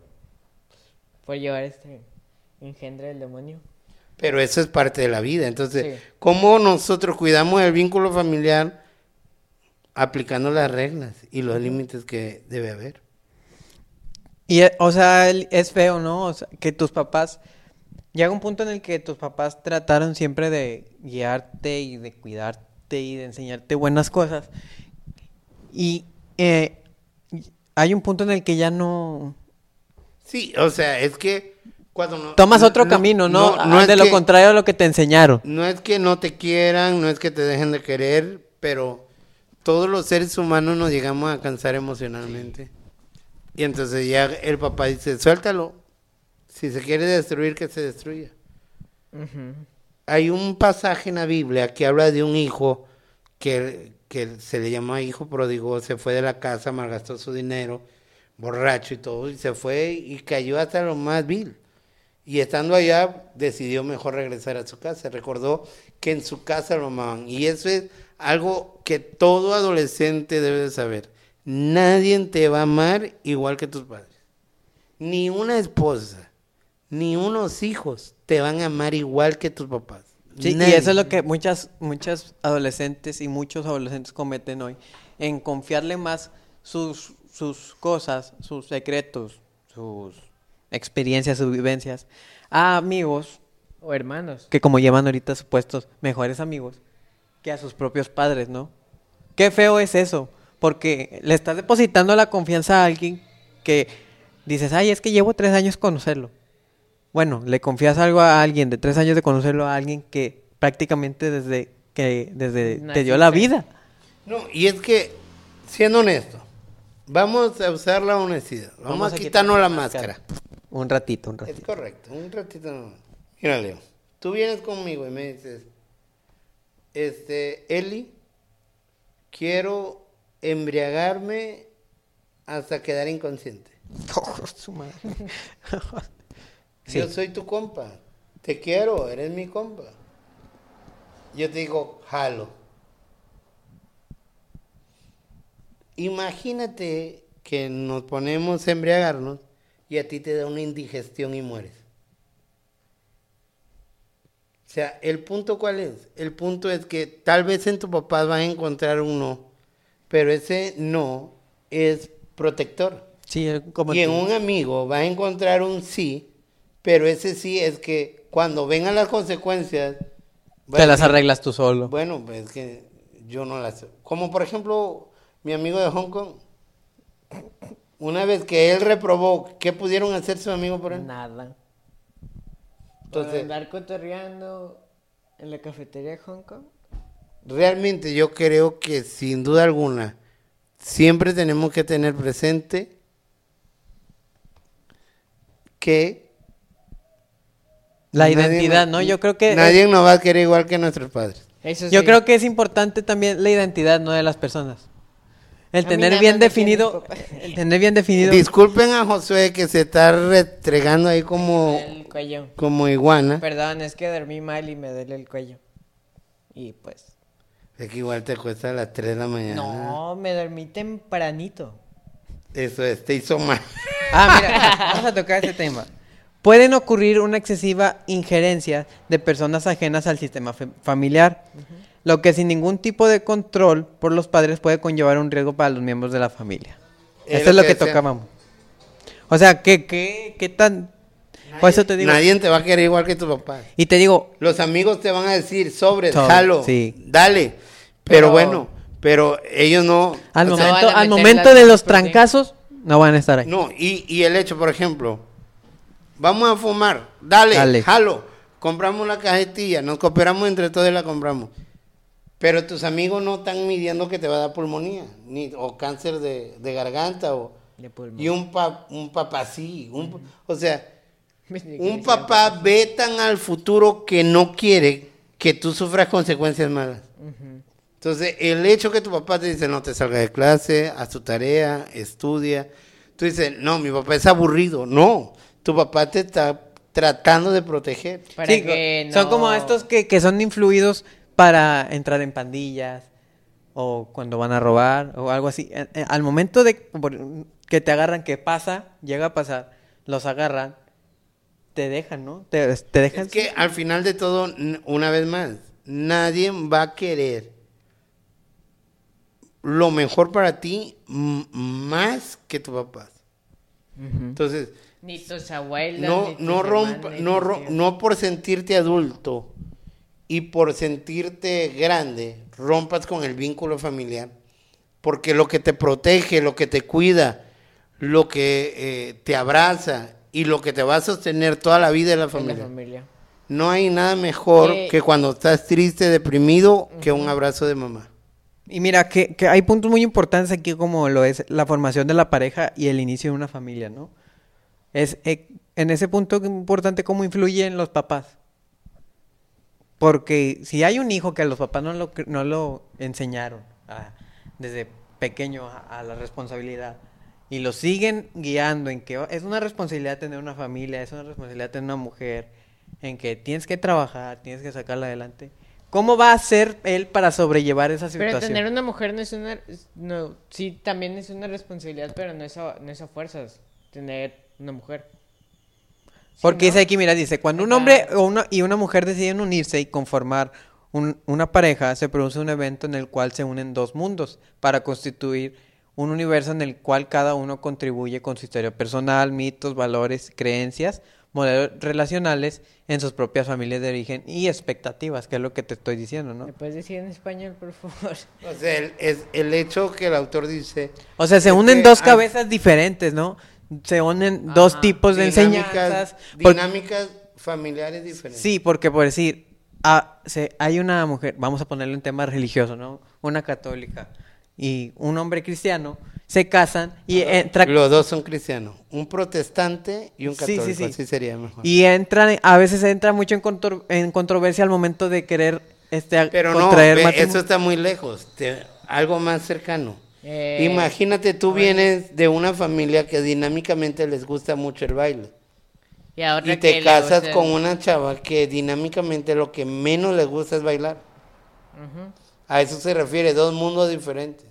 por llevar este engendro del demonio. Pero eso es parte de la vida. Entonces, Sí. ¿cómo nosotros cuidamos el vínculo familiar aplicando las reglas y los límites que debe haber? Y, eh, o sea, es feo, ¿no? O sea, que tus papás... Llega un punto en el que tus papás trataron siempre de guiarte y de cuidarte y de enseñarte buenas cosas. Y eh, hay un punto en el que ya no... Sí, o sea, es que cuando no, Tomas no- otro no- camino, ¿no? no Ah, es de lo que- contrario a lo que te enseñaron. No es que no te quieran, no es que te dejen de querer, pero todos los seres humanos nos llegamos a cansar emocionalmente. Y entonces ya el papá dice, suéltalo. Si se quiere destruir, que se destruya. Hay un pasaje en la Biblia que habla de un hijo que, que se le llama hijo pródigo, se fue de la casa, malgastó su dinero, borracho y todo, y se fue y cayó hasta lo más vil. Y estando allá, decidió mejor regresar a su casa. Recordó que en su casa lo amaban. Y eso es algo que todo adolescente debe de saber. Nadie te va a amar igual que tus padres. Ni una esposa, ni unos hijos te van a amar igual que tus papás. Sí, y eso es lo que muchas, muchas adolescentes y muchos adolescentes cometen hoy, en confiarle más sus, sus cosas, sus secretos, sus experiencias, sus vivencias a amigos O hermanos. que como llevan ahorita supuestos mejores amigos que a sus propios padres, ¿no? Qué feo es eso, porque le estás depositando la confianza a alguien que dices, ay, es que llevo tres años conocerlo. Bueno, le confías algo a alguien de tres años de conocerlo a alguien que prácticamente desde que desde te dio la vida. No, y es que, siendo honesto, vamos a usar la honestidad. Vamos, a, quitarnos la máscara. Un ratito, un Es ratito. correcto, un ratito. Mira, Leo, tú vienes conmigo y me dices, este, Eli, quiero embriagarme hasta quedar inconsciente. Oh, su madre. Sí. Yo soy tu compa, te quiero, eres mi compa. Yo te digo, jalo. Imagínate que nos ponemos a embriagarnos y a ti te da una indigestión y mueres. O sea, ¿el punto cuál es? El punto es que tal vez en tu papá vas a encontrar un no, pero ese no es protector. Sí, como Y en un amigo va a encontrar un sí, pero ese sí es que cuando vengan las consecuencias... te las arreglas tú solo. Bueno, pues es que yo no las... Como por ejemplo, mi amigo de Hong Kong. Una vez que él reprobó, ¿qué pudieron hacer sus amigos por él? Nada. Entonces- Por andar cotorreando en la cafetería de Hong Kong. Realmente yo creo que sin duda alguna, siempre tenemos que tener presente que La nadie identidad, ¿no? Yo creo que Nadie nos va a querer igual que nuestros padres. Eso Yo creo que es importante también la identidad, no de las personas. El A tener bien definido, el tener bien definido. Disculpen a Josué que se está retregando ahí como, El cuello. como iguana. Perdón, es que dormí mal y me duele el cuello. Y pues. Es que igual te cuesta a las 3 de la mañana. No, me dormí tempranito. Eso es, te hizo mal. Ah, mira, vamos a tocar ese tema. Pueden ocurrir una excesiva injerencia de personas ajenas al sistema familiar, lo que sin ningún tipo de control por los padres puede conllevar un riesgo para los miembros de la familia. Es Eso es lo que tocábamos. O sea, ¿qué, qué, qué tan...? Por eso te digo... Nadie te va a querer igual que tu papá. Y te digo, Los amigos te van a decir, Sobre, jalo, sí. dale. Pero, Pero- bueno, pero ellos no. al sea, momento, a al momento de los trancazos, no van a estar ahí. No, y, y el hecho, por ejemplo, vamos a fumar, dale, Dale. jalo, compramos la cajetilla, nos cooperamos entre todos y la compramos. Pero tus amigos no están midiendo que te va a dar pulmonía, ni, o cáncer de, de garganta, o, De y un, pa- un papá sí, un, o sea, un papá ve tan al futuro que no quiere que tú sufras consecuencias malas. Entonces, el hecho que tu papá te dice, no te salgas de clase, haz tu tarea, estudia. Tú dices, no, mi papá es aburrido. No, tu papá te está tratando de proteger. Para Sí, que Son como estos que, que son influidos para entrar en pandillas o cuando van a robar o algo así. Al momento de que te agarran, que pasa, llega a pasar, los agarran, te dejan, ¿no? Te, te dejan. Es que al final de todo, una vez más, nadie va a querer lo mejor para ti más que tu papá. Entonces, Ni tus abuelos. no, ni tus no rompa, no, no por sentirte adulto y por sentirte grande, rompas con el vínculo familiar. Porque lo que te protege, lo que te cuida, lo que eh, te abraza y lo que te va a sostener toda la vida es la de la familia. No hay nada mejor Eh, que cuando estás triste, deprimido, que un abrazo de mamá. Y mira, que, que hay puntos muy importantes aquí como lo es la formación de la pareja y el inicio de una familia, ¿no? Es eh, en ese punto importante cómo influyen los papás. Porque si hay un hijo que a los papás no lo, no lo enseñaron a- desde pequeño a, a la responsabilidad y lo siguen guiando en que es una responsabilidad tener una familia, es una responsabilidad tener una mujer, en que tienes que trabajar, tienes que sacarla adelante. ¿Cómo va a hacer él para sobrellevar esa situación? Pero tener una mujer no es una... No, sí, también es una responsabilidad, pero no es a, no es a fuerzas tener una mujer. Porque ¿no? dice aquí, mira, dice, cuando un hombre o una, y una mujer deciden unirse y conformar un- una pareja, se produce un evento en el cual se unen dos mundos para constituir un universo en el cual cada uno contribuye con su historia personal, mitos, valores, creencias, modelos relacionales en sus propias familias de origen y expectativas, que es lo que te estoy diciendo, ¿no? ¿Me puedes decir en español, por favor? O sea, el, es el hecho que el autor dice... O sea, se unen dos hay- cabezas diferentes, ¿no? Se unen dos Ajá. tipos de dinámicas, enseñanzas. por- dinámicas familiares diferentes. Sí, porque por decir, ah, se- hay una mujer, vamos a ponerle un tema religioso, ¿no? Una católica y un hombre cristiano se casan y entra Los dos son cristianos, un protestante y un Sí, sí, católico, sí. así sería mejor. y entran, a veces entra mucho en, contro- en controversia al momento de querer este Pero no, contraer eso está muy lejos, te- algo más cercano. Eh, Imagínate, tú vienes de una familia que dinámicamente les gusta mucho el baile. Y, a otra Y te casas con una chava que dinámicamente lo que menos le gusta es bailar. A eso se refiere, dos mundos diferentes.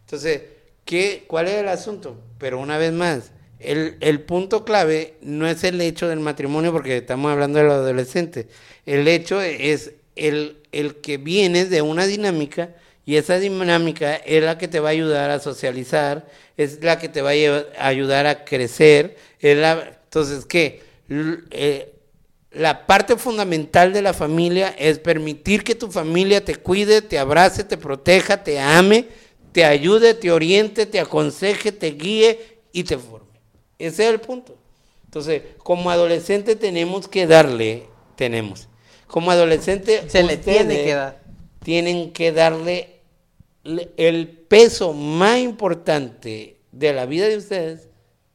Entonces, ¿qué, ¿cuál es el asunto? Pero una vez más, el, el punto clave no es el hecho del matrimonio, porque estamos hablando de los adolescentes. El hecho es el, el que vienes de una dinámica y esa dinámica es la que te va a ayudar a socializar, es la que te va a ayudar a crecer. Es la, entonces, ¿qué? Eh, la parte fundamental de la familia es permitir que tu familia te cuide, te abrace, te proteja, te ame, te ayude, te oriente, te aconseje, te guíe y te forme. Ese es el punto. Entonces, como adolescente tenemos que darle, tenemos, como adolescente Se le tiene que dar. tienen que darle le- el peso más importante de la vida de ustedes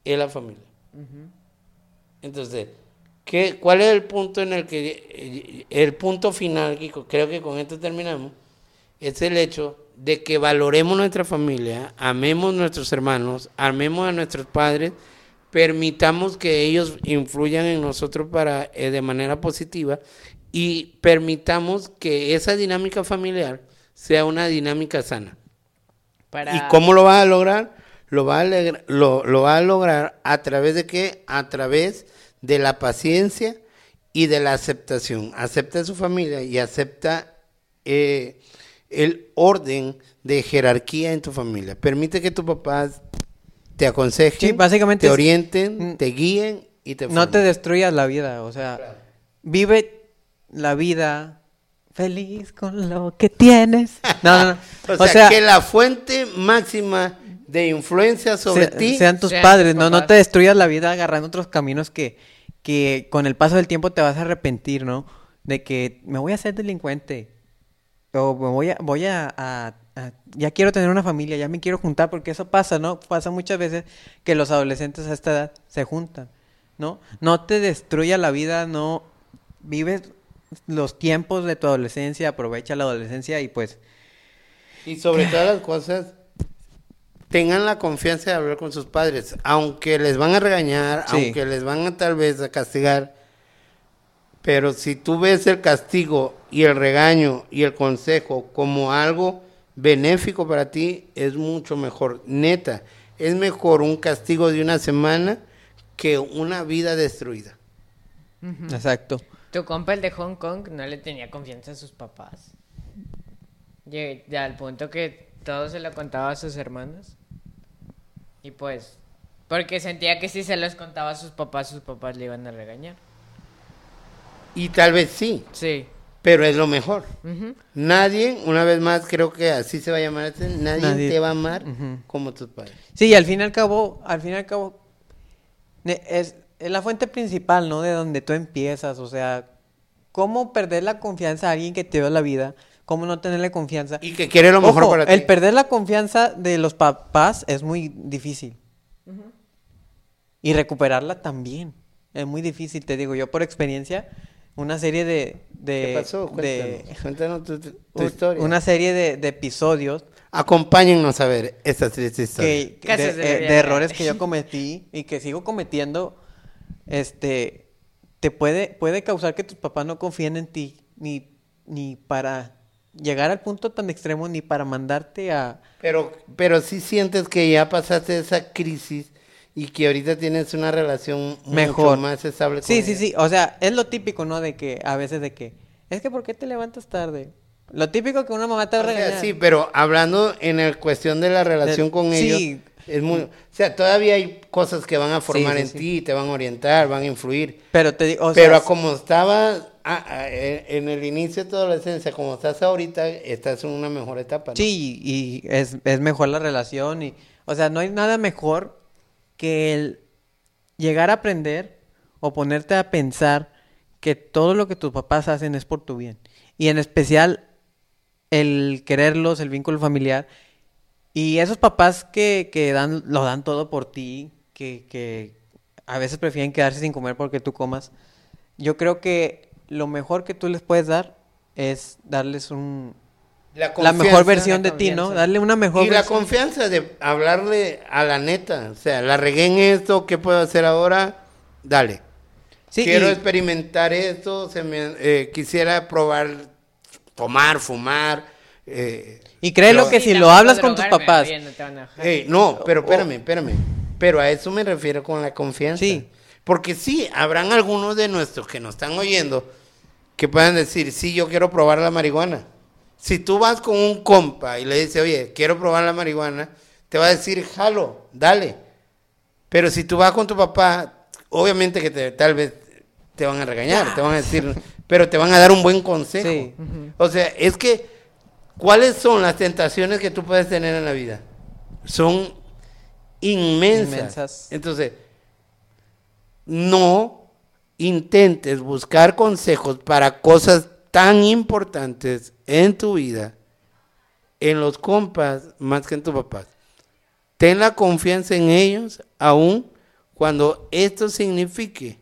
es la familia. Entonces, ¿qué, ¿cuál es el punto en el que, eh, el punto final, y creo que con esto terminamos, es el hecho de que valoremos nuestra familia, amemos a nuestros hermanos, amemos a nuestros padres, permitamos que ellos influyan en nosotros para, eh, de manera positiva y permitamos que esa dinámica familiar sea una dinámica sana. Para... ¿Y cómo lo va a lograr? Lo va a, lo, lo va a lograr a través de qué? A través de la paciencia y de la aceptación. Acepta a su familia y acepta eh, el orden de jerarquía en tu familia. Permite que tus papás te aconsejen, Sí, básicamente te es- orienten, te guíen y te No te destruyas la vida, o sea, vive la vida feliz con lo que tienes. No, no, no. O, sea, que la fuente máxima de influencia sobre se- ti sean tus sean padres, tus no, no te destruyas la vida agarrando otros caminos que, que con el paso del tiempo te vas a arrepentir, ¿no? De que me voy a hacer delincuente o me voy a, voy a, a- a- ya quiero tener una familia, ya me quiero juntar, porque eso pasa, ¿no? Pasa muchas veces que los adolescentes a esta edad se juntan, ¿no? No te destruya la vida, no vives los tiempos de tu adolescencia, aprovecha la adolescencia y pues Y sobre todas las cosas, tengan la confianza de hablar con sus padres, aunque les van a regañar, Sí. aunque les van a tal vez a castigar. Pero si tú ves el castigo y el regaño y el consejo como algo benéfico para ti, es mucho mejor. Neta, es mejor un castigo de una semana que una vida destruida. exacto. Tu compa, el de Hong Kong, no le tenía confianza a sus papás. Llegué ya al punto que todo se lo contaba a sus hermanos. Y pues, porque sentía que si se los contaba a sus papás, sus papás le iban a regañar. Y tal vez sí, Sí. pero es lo mejor. Nadie, una vez más, creo que así se va a llamar, este, nadie, Nadie. te va a amar como tus padres. Sí, y al fin y al cabo, al fin y al cabo, es, es la fuente principal, ¿no? De donde tú empiezas, o sea, ¿cómo perder la confianza a alguien que te dio la vida? ¿Cómo no tenerle confianza? Y que quiere lo mejor Ojo, para ti. el perder la confianza de los papás es muy difícil. Y recuperarla también. Es muy difícil, te digo, yo por experiencia, una serie de... de ¿Qué pasó? de- Cuéntanos, cuéntanos tu, tu- tu un- historia. Una serie de, de episodios Acompáñennos a ver esta triste historia. que, de, de eh, de errores que yo cometí y que sigo cometiendo, este, te puede, puede causar que tus papás no confíen en ti, ni, ni para llegar al punto tan extremo, ni para mandarte a... Pero, pero sí sientes que ya pasaste esa crisis y que ahorita tienes una relación Mejor. mucho más estable con Sí, sí, sí, o sea, es lo típico, ¿no? De que a veces de que, es que ¿por qué te levantas tarde? Lo típico que una mamá te va a regañar. sí, pero hablando en el cuestión de la relación De- con sí. ellos, es muy, o sea, todavía hay cosas que van a formar sí, en sí. ti, te van a orientar, van a influir. Pero te digo, pero sea, a como estabas ah, ah, en en el inicio de tu adolescencia, como estás ahorita, estás en una mejor etapa. ¿no? Sí, y es, es mejor la relación y, o sea, no hay nada mejor que el llegar a aprender o ponerte a pensar que todo lo que tus papás hacen es por tu bien. Y en especial el quererlos, el vínculo familiar. Y esos papás que, que dan, lo dan todo por ti, que, que a veces prefieren quedarse sin comer porque tú comas. Yo creo que lo mejor que tú les puedes dar es darles un, La, la mejor versión la de ti, ¿no? Darle una mejor Y la versión. confianza de hablarle a la neta. O sea, la regué en esto, ¿qué puedo hacer ahora? Dale. Sí, Quiero y- experimentar esto, se me, eh, quisiera probar, tomar, fumar. eh, Y créelo pero- que si lo hablas con tus papás. no te van a dejar. Ey, no, pero espérame, espérame. Pero a eso me refiero con la confianza. Sí. Porque sí, habrán algunos de nuestros que nos están oyendo que puedan decir, sí, yo quiero probar la marihuana. Si tú vas con un compa y le dices, oye, quiero probar la marihuana, te va a decir, jalo, dale. Pero si tú vas con tu papá, obviamente que te- tal vez te van a regañar, te van a decir, pero te van a dar un buen consejo. Sí. O sea, es que, ¿cuáles son las tentaciones que tú puedes tener en la vida? Son inmensas. Inmensas. Entonces, no intentes buscar consejos para cosas tan importantes en tu vida, en los compas, más que en tus papás. Ten la confianza en ellos, aun cuando esto signifique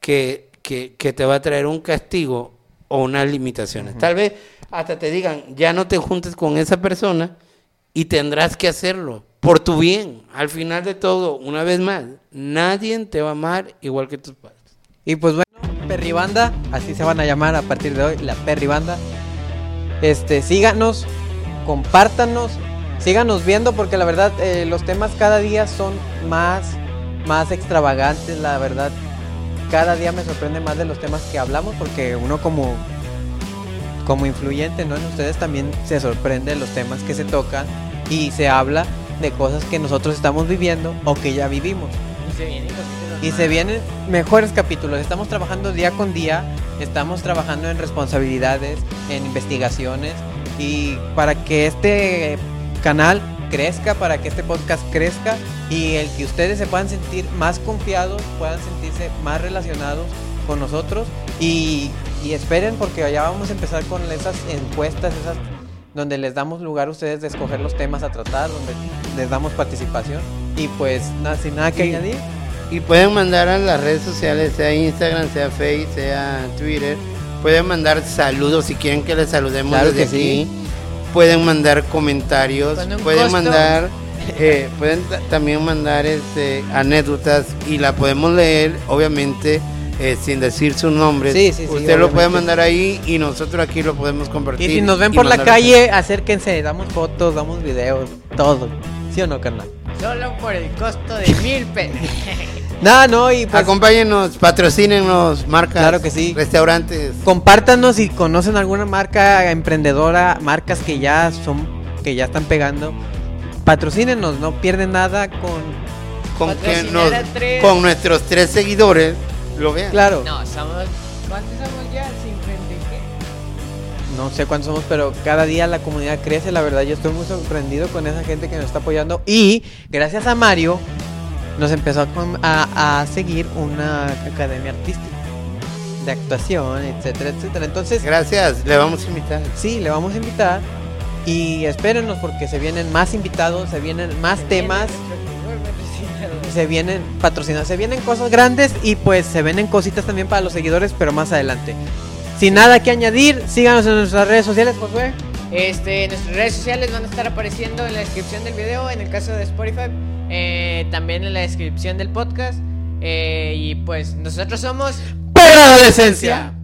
que, que- que te va a traer un castigo o unas limitaciones. Tal vez hasta te digan, ya no te juntes con esa persona y tendrás que hacerlo por tu bien. Al final de todo, una vez más, nadie te va a amar igual que tus padres. Y pues bueno, Perribanda, así se van a llamar a partir de hoy, la Perribanda. Este, síganos, compártanos, síganos viendo porque la verdad eh, los temas cada día son más, más extravagantes, la verdad. Cada día me sorprende más de los temas que hablamos porque uno como, como influyente ¿no? en ustedes también se sorprende de los temas que se tocan y se habla de cosas que nosotros estamos viviendo o que ya vivimos. Y se vienen Y se vienen mejores capítulos. Estamos trabajando día con día. Estamos trabajando en responsabilidades, en investigaciones. Y para que este canal crezca, para que este podcast crezca y el que ustedes se puedan sentir más confiados, puedan sentirse más relacionados con nosotros. Y, y esperen porque ya vamos a empezar con esas encuestas, esas donde les damos lugar a ustedes de escoger los temas a tratar, donde les damos participación. Y pues nada, sin nada que añadir. Y pueden mandar a las redes sociales, sea Instagram, sea Facebook, sea Twitter. Pueden mandar saludos si quieren que les saludemos Claro desde que sí. Pueden mandar comentarios. Pueden costo. mandar, eh, pueden ta- también mandar este, anécdotas y la podemos leer, obviamente, eh, sin decir su nombre. Sí, sí, sí, Usted lo puede mandar ahí y nosotros aquí lo podemos compartir. Y si nos ven por la calle, acérquense, damos fotos, damos videos, todo. ¿Sí o no, carnal? Solo por el costo de mil pesos. No, no, y pues Acompáñenos, patrocínenos, marcas, Claro que sí. restaurantes. compártanos si conocen alguna marca emprendedora, marcas que ya son, que ya están pegando. Patrocínenos, no pierden nada con... con que nos, con nuestros tres seguidores lo vean. Claro, No, somos. ¿Cuántos somos ya? ¿50 y qué? no sé cuántos somos, pero cada día la comunidad crece, la verdad yo estoy muy sorprendido con esa gente que nos está apoyando. Y gracias a Mario, nos empezó a, a- a seguir una academia artística de actuación, etcétera, etcétera. Entonces, Gracias, le vamos a invitar. Sí, le vamos a invitar. Y espérenos porque se vienen más invitados, se vienen más Se temas, se vienen patrocinados, se vienen cosas grandes y pues se vienen cositas también para los seguidores, pero más adelante. Sin nada que añadir, síganos en nuestras redes sociales, Josué. Este, nuestras redes sociales van a estar apareciendo en la descripción del video, en el caso de Spotify, eh, también en la descripción del podcast. eh, y pues nosotros somos ¡Pero adolescencia!